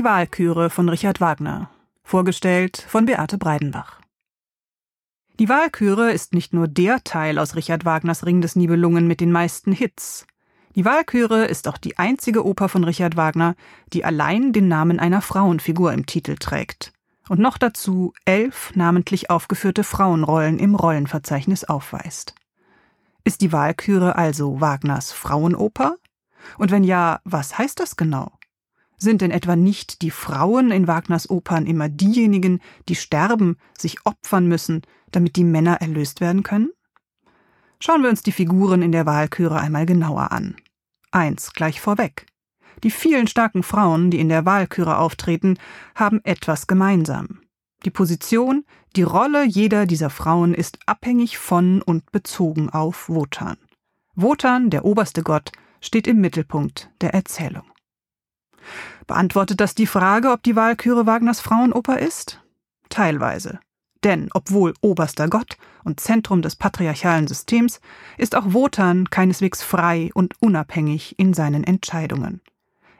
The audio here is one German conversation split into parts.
Die Wahlküre von Richard Wagner. Vorgestellt von Beate Breidenbach. Die Wahlküre ist nicht nur der Teil aus Richard Wagners Ring des Nibelungen mit den meisten Hits. Die Wahlküre ist auch die einzige Oper von Richard Wagner, die allein den Namen einer Frauenfigur im Titel trägt. Und noch dazu elf namentlich aufgeführte Frauenrollen im Rollenverzeichnis aufweist. Ist die Wahlküre also Wagners Frauenoper? Und wenn ja, was heißt das genau? Sind denn etwa nicht die Frauen in Wagners Opern immer diejenigen, die sterben, sich opfern müssen, damit die Männer erlöst werden können? Schauen wir uns die Figuren in der Wahlküre einmal genauer an. Eins gleich vorweg. Die vielen starken Frauen, die in der Wahlküre auftreten, haben etwas gemeinsam. Die Position, die Rolle jeder dieser Frauen ist abhängig von und bezogen auf Wotan. Wotan, der oberste Gott, steht im Mittelpunkt der Erzählung. Beantwortet das die Frage, ob die Walküre Wagners Frauenoper ist? Teilweise. Denn obwohl oberster Gott und Zentrum des patriarchalen Systems, ist auch Wotan keineswegs frei und unabhängig in seinen Entscheidungen.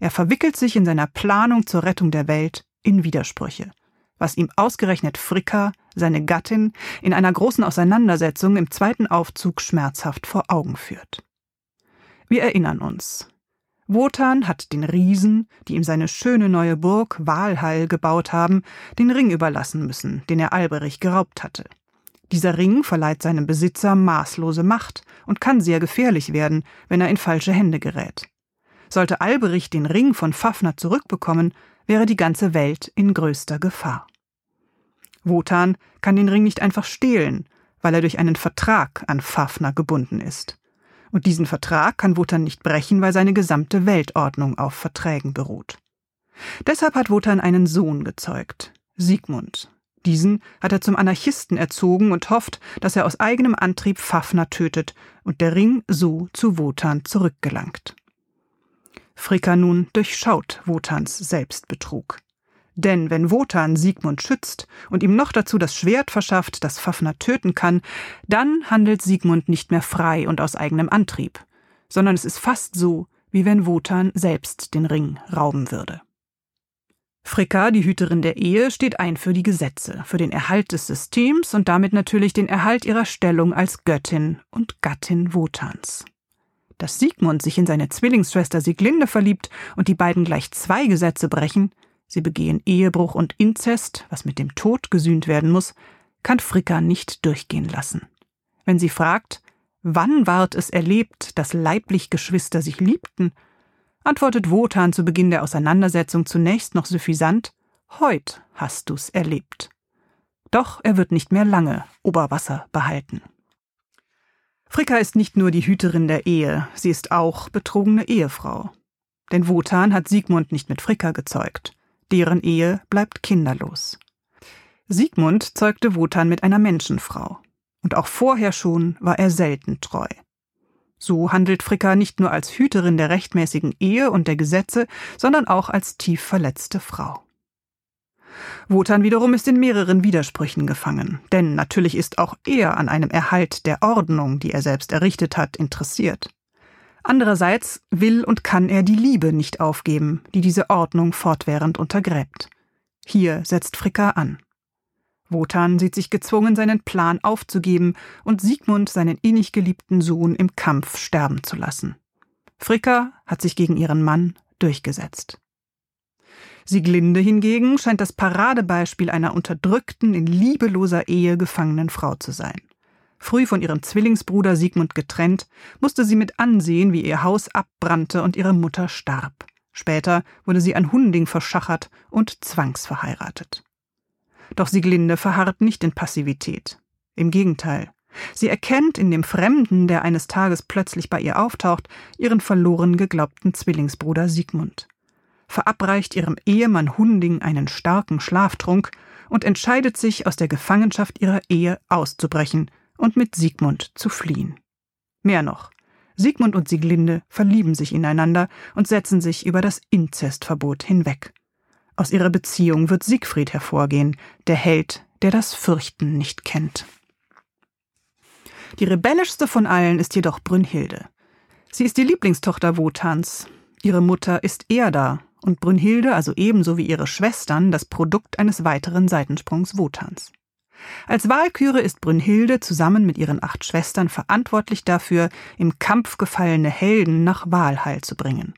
Er verwickelt sich in seiner Planung zur Rettung der Welt in Widersprüche, was ihm ausgerechnet Fricka, seine Gattin, in einer großen Auseinandersetzung im zweiten Aufzug schmerzhaft vor Augen führt. Wir erinnern uns, Wotan hat den Riesen, die ihm seine schöne neue Burg Walhall gebaut haben, den Ring überlassen müssen, den er Alberich geraubt hatte. Dieser Ring verleiht seinem Besitzer maßlose Macht und kann sehr gefährlich werden, wenn er in falsche Hände gerät. Sollte Alberich den Ring von Fafner zurückbekommen, wäre die ganze Welt in größter Gefahr. Wotan kann den Ring nicht einfach stehlen, weil er durch einen Vertrag an Fafner gebunden ist. Und diesen Vertrag kann Wotan nicht brechen, weil seine gesamte Weltordnung auf Verträgen beruht. Deshalb hat Wotan einen Sohn gezeugt, Siegmund. Diesen hat er zum Anarchisten erzogen und hofft, dass er aus eigenem Antrieb Fafner tötet und der Ring so zu Wotan zurückgelangt. Fricka nun durchschaut Wotans Selbstbetrug. Denn wenn Wotan Siegmund schützt und ihm noch dazu das Schwert verschafft, das Fafner töten kann, dann handelt Siegmund nicht mehr frei und aus eigenem Antrieb, sondern es ist fast so, wie wenn Wotan selbst den Ring rauben würde. Fricka, die Hüterin der Ehe, steht ein für die Gesetze, für den Erhalt des Systems und damit natürlich den Erhalt ihrer Stellung als Göttin und Gattin Wotans. Dass Siegmund sich in seine Zwillingsschwester Sieglinde verliebt und die beiden gleich zwei Gesetze brechen, sie begehen Ehebruch und Inzest, was mit dem Tod gesühnt werden muss, kann Fricka nicht durchgehen lassen. Wenn sie fragt, wann ward es erlebt, dass leiblich Geschwister sich liebten, antwortet Wotan zu Beginn der Auseinandersetzung zunächst noch suffisant, heut hast du's erlebt. Doch er wird nicht mehr lange Oberwasser behalten. Fricka ist nicht nur die Hüterin der Ehe, sie ist auch betrogene Ehefrau. Denn Wotan hat Siegmund nicht mit Fricka gezeugt. Deren Ehe bleibt kinderlos. Siegmund zeugte Wotan mit einer Menschenfrau. Und auch vorher schon war er selten treu. So handelt Fricka nicht nur als Hüterin der rechtmäßigen Ehe und der Gesetze, sondern auch als tief verletzte Frau. Wotan wiederum ist in mehreren Widersprüchen gefangen, denn natürlich ist auch er an einem Erhalt der Ordnung, die er selbst errichtet hat, interessiert. Andererseits will und kann er die Liebe nicht aufgeben, die diese Ordnung fortwährend untergräbt. Hier setzt Fricka an. Wotan sieht sich gezwungen, seinen Plan aufzugeben und Siegmund seinen innig geliebten Sohn im Kampf sterben zu lassen. Fricka hat sich gegen ihren Mann durchgesetzt. Sieglinde hingegen scheint das Paradebeispiel einer unterdrückten, in liebeloser Ehe gefangenen Frau zu sein. Früh von ihrem Zwillingsbruder Sigmund getrennt, musste sie mit ansehen, wie ihr Haus abbrannte und ihre Mutter starb. Später wurde sie an Hunding verschachert und zwangsverheiratet. Doch Sieglinde verharrt nicht in Passivität. Im Gegenteil. Sie erkennt in dem Fremden, der eines Tages plötzlich bei ihr auftaucht, ihren verloren geglaubten Zwillingsbruder Siegmund, verabreicht ihrem Ehemann Hunding einen starken Schlaftrunk und entscheidet sich, aus der Gefangenschaft ihrer Ehe auszubrechen und mit Siegmund zu fliehen. Mehr noch, Siegmund und Sieglinde verlieben sich ineinander und setzen sich über das Inzestverbot hinweg. Aus ihrer Beziehung wird Siegfried hervorgehen, der Held, der das Fürchten nicht kennt. Die rebellischste von allen ist jedoch Brünnhilde. Sie ist die Lieblingstochter Wotans. Ihre Mutter ist Erda, und Brünnhilde also ebenso wie ihre Schwestern das Produkt eines weiteren Seitensprungs Wotans. Als Walküre ist Brünnhilde zusammen mit ihren acht Schwestern verantwortlich dafür, im Kampf gefallene Helden nach Walhall zu bringen.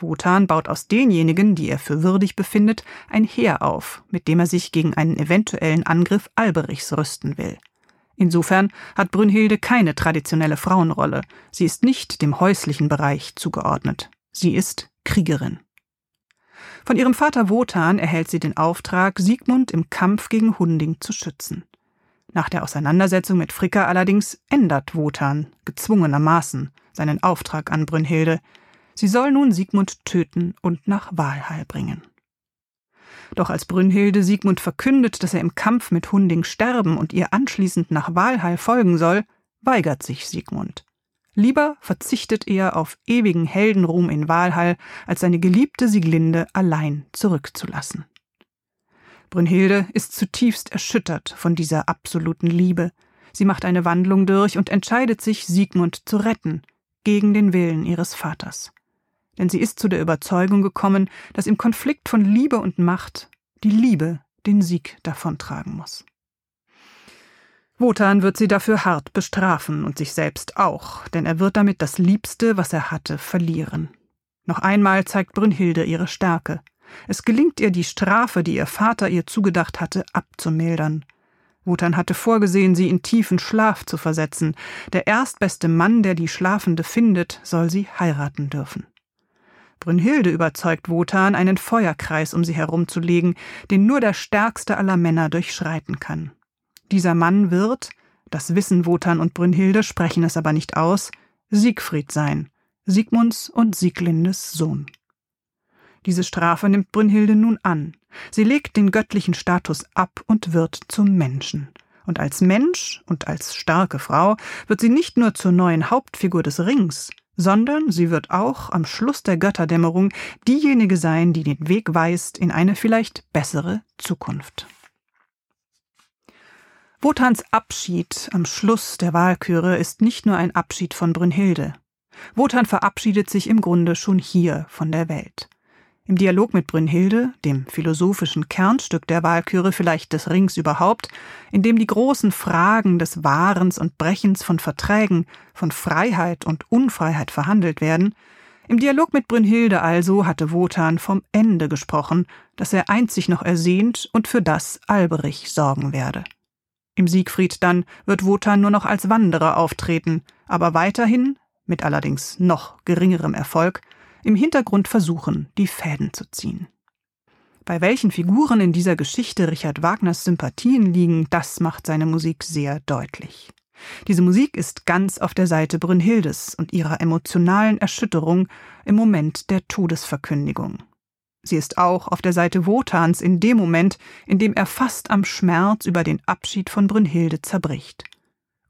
Wotan baut aus denjenigen, die er für würdig befindet, ein Heer auf, mit dem er sich gegen einen eventuellen Angriff Alberichs rüsten will. Insofern hat Brünnhilde keine traditionelle Frauenrolle. Sie ist nicht dem häuslichen Bereich zugeordnet. Sie ist Kriegerin. Von ihrem Vater Wotan erhält sie den Auftrag, Siegmund im Kampf gegen Hunding zu schützen. Nach der Auseinandersetzung mit Fricka allerdings ändert Wotan, gezwungenermaßen, seinen Auftrag an Brünnhilde. Sie soll nun Siegmund töten und nach Walhall bringen. Doch als Brünnhilde Siegmund verkündet, dass er im Kampf mit Hunding sterben und ihr anschließend nach Walhall folgen soll, weigert sich Siegmund. Lieber verzichtet er auf ewigen Heldenruhm in Walhall, als seine geliebte Sieglinde allein zurückzulassen. Brünnhilde ist zutiefst erschüttert von dieser absoluten Liebe. Sie macht eine Wandlung durch und entscheidet sich, Siegmund zu retten, gegen den Willen ihres Vaters denn sie ist zu der Überzeugung gekommen, dass im Konflikt von Liebe und Macht die Liebe den Sieg davontragen muss. Wotan wird sie dafür hart bestrafen und sich selbst auch, denn er wird damit das Liebste, was er hatte, verlieren. Noch einmal zeigt Brünnhilde ihre Stärke. Es gelingt ihr, die Strafe, die ihr Vater ihr zugedacht hatte, abzumildern. Wotan hatte vorgesehen, sie in tiefen Schlaf zu versetzen. Der erstbeste Mann, der die Schlafende findet, soll sie heiraten dürfen. Brünnhilde überzeugt Wotan, einen Feuerkreis um sie herumzulegen, den nur der stärkste aller Männer durchschreiten kann. Dieser Mann wird, das wissen Wotan und Brünnhilde, sprechen es aber nicht aus, Siegfried sein, Siegmunds und Sieglindes Sohn. Diese Strafe nimmt Brünnhilde nun an. Sie legt den göttlichen Status ab und wird zum Menschen. Und als Mensch und als starke Frau wird sie nicht nur zur neuen Hauptfigur des Rings, sondern sie wird auch am Schluss der Götterdämmerung diejenige sein, die den Weg weist in eine vielleicht bessere Zukunft. Wotans Abschied am Schluss der Wahlküre ist nicht nur ein Abschied von Brünnhilde. Wotan verabschiedet sich im Grunde schon hier von der Welt. Im Dialog mit Brünnhilde, dem philosophischen Kernstück der Wahlküre vielleicht des Rings überhaupt, in dem die großen Fragen des Wahrens und Brechens von Verträgen, von Freiheit und Unfreiheit verhandelt werden, im Dialog mit Brünnhilde also hatte Wotan vom Ende gesprochen, das er einzig noch ersehnt und für das Alberich sorgen werde. Im Siegfried dann wird Wotan nur noch als Wanderer auftreten, aber weiterhin, mit allerdings noch geringerem Erfolg, im Hintergrund versuchen, die Fäden zu ziehen. Bei welchen Figuren in dieser Geschichte Richard Wagners Sympathien liegen, das macht seine Musik sehr deutlich. Diese Musik ist ganz auf der Seite Brünnhildes und ihrer emotionalen Erschütterung im Moment der Todesverkündigung. Sie ist auch auf der Seite Wotans in dem Moment, in dem er fast am Schmerz über den Abschied von Brünnhilde zerbricht.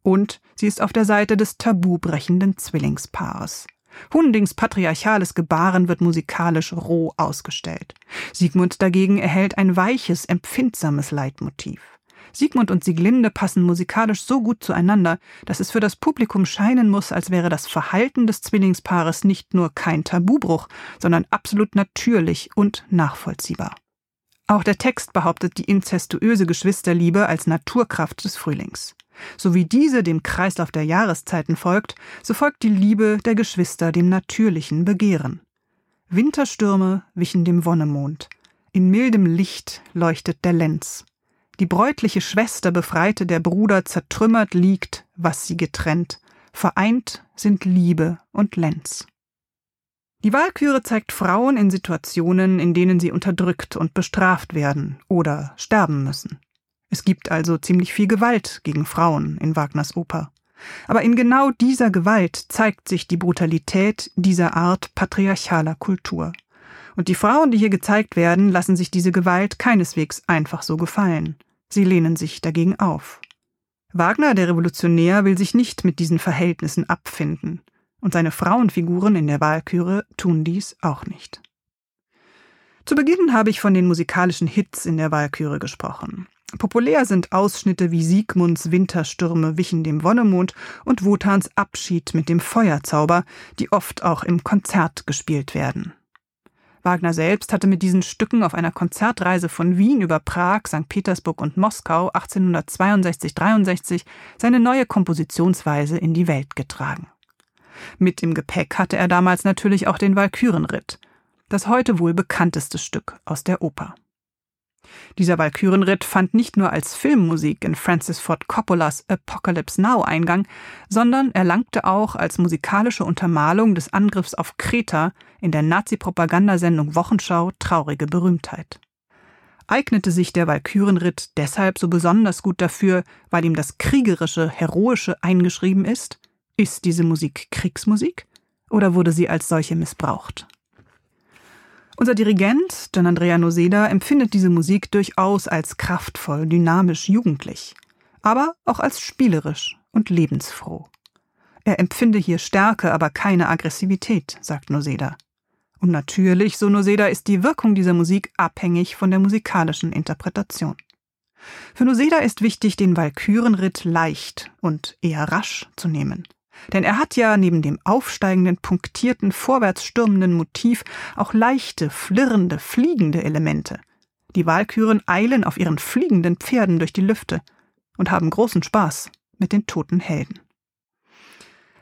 Und sie ist auf der Seite des tabubrechenden Zwillingspaares. Hundings patriarchales Gebaren wird musikalisch roh ausgestellt. Sigmund dagegen erhält ein weiches, empfindsames Leitmotiv. Sigmund und Sieglinde passen musikalisch so gut zueinander, dass es für das Publikum scheinen muss, als wäre das Verhalten des Zwillingspaares nicht nur kein Tabubruch, sondern absolut natürlich und nachvollziehbar. Auch der Text behauptet die inzestuöse Geschwisterliebe als Naturkraft des Frühlings. So wie diese dem Kreislauf der Jahreszeiten folgt, so folgt die Liebe der Geschwister dem natürlichen Begehren. Winterstürme wichen dem Wonnemond. In mildem Licht leuchtet der Lenz. Die bräutliche Schwester befreite der Bruder zertrümmert liegt, was sie getrennt. Vereint sind Liebe und Lenz. Die Walküre zeigt Frauen in Situationen, in denen sie unterdrückt und bestraft werden oder sterben müssen. Es gibt also ziemlich viel Gewalt gegen Frauen in Wagners Oper. Aber in genau dieser Gewalt zeigt sich die Brutalität dieser Art patriarchaler Kultur. Und die Frauen, die hier gezeigt werden, lassen sich diese Gewalt keineswegs einfach so gefallen. Sie lehnen sich dagegen auf. Wagner, der Revolutionär, will sich nicht mit diesen Verhältnissen abfinden. Und seine Frauenfiguren in der Walküre tun dies auch nicht. Zu Beginn habe ich von den musikalischen Hits in der Walküre gesprochen. Populär sind Ausschnitte wie Siegmunds Winterstürme wichen dem Wonnemond und Wotans Abschied mit dem Feuerzauber, die oft auch im Konzert gespielt werden. Wagner selbst hatte mit diesen Stücken auf einer Konzertreise von Wien über Prag, St. Petersburg und Moskau 1862-63 seine neue Kompositionsweise in die Welt getragen. Mit im Gepäck hatte er damals natürlich auch den Walkürenritt, das heute wohl bekannteste Stück aus der Oper. Dieser Walkürenritt fand nicht nur als Filmmusik in Francis Ford Coppolas Apocalypse Now Eingang, sondern erlangte auch als musikalische Untermalung des Angriffs auf Kreta in der Nazi-Propagandasendung Wochenschau traurige Berühmtheit. Eignete sich der Walkürenritt deshalb so besonders gut dafür, weil ihm das Kriegerische, Heroische eingeschrieben ist? Ist diese Musik Kriegsmusik? Oder wurde sie als solche missbraucht? Unser Dirigent, Gian Andrea Noseda, empfindet diese Musik durchaus als kraftvoll, dynamisch, jugendlich, aber auch als spielerisch und lebensfroh. Er empfinde hier Stärke, aber keine Aggressivität, sagt Noseda. Und natürlich, so Noseda, ist die Wirkung dieser Musik abhängig von der musikalischen Interpretation. Für Noseda ist wichtig, den Walkürenritt leicht und eher rasch zu nehmen. Denn er hat ja neben dem aufsteigenden, punktierten, vorwärts stürmenden Motiv auch leichte, flirrende, fliegende Elemente. Die Walküren eilen auf ihren fliegenden Pferden durch die Lüfte und haben großen Spaß mit den toten Helden.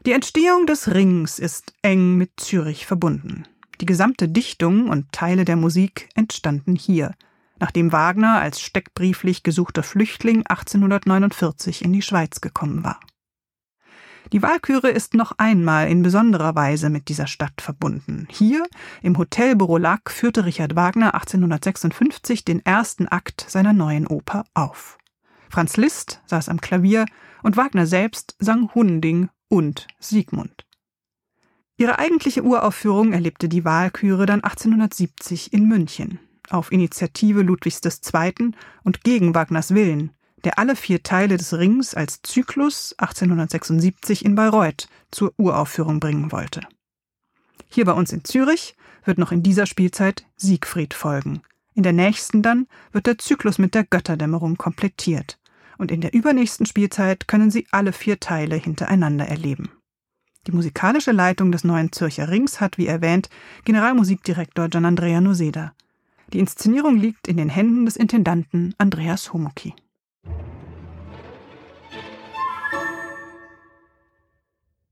Die Entstehung des Rings ist eng mit Zürich verbunden. Die gesamte Dichtung und Teile der Musik entstanden hier, nachdem Wagner als steckbrieflich gesuchter Flüchtling 1849 in die Schweiz gekommen war. Die Walküre ist noch einmal in besonderer Weise mit dieser Stadt verbunden. Hier, im Hotel Borolac, führte Richard Wagner 1856 den ersten Akt seiner neuen Oper auf. Franz Liszt saß am Klavier und Wagner selbst sang Hunding und Siegmund. Ihre eigentliche Uraufführung erlebte die Walküre dann 1870 in München, auf Initiative Ludwigs II. und gegen Wagners Willen, der alle vier Teile des Rings als Zyklus 1876 in Bayreuth zur Uraufführung bringen wollte. Hier bei uns in Zürich wird noch in dieser Spielzeit Siegfried folgen. In der nächsten dann wird der Zyklus mit der Götterdämmerung komplettiert. Und in der übernächsten Spielzeit können Sie alle vier Teile hintereinander erleben. Die musikalische Leitung des neuen Zürcher Rings hat, wie erwähnt, Generalmusikdirektor Gian Andrea Noseda. Die Inszenierung liegt in den Händen des Intendanten Andreas Homoki.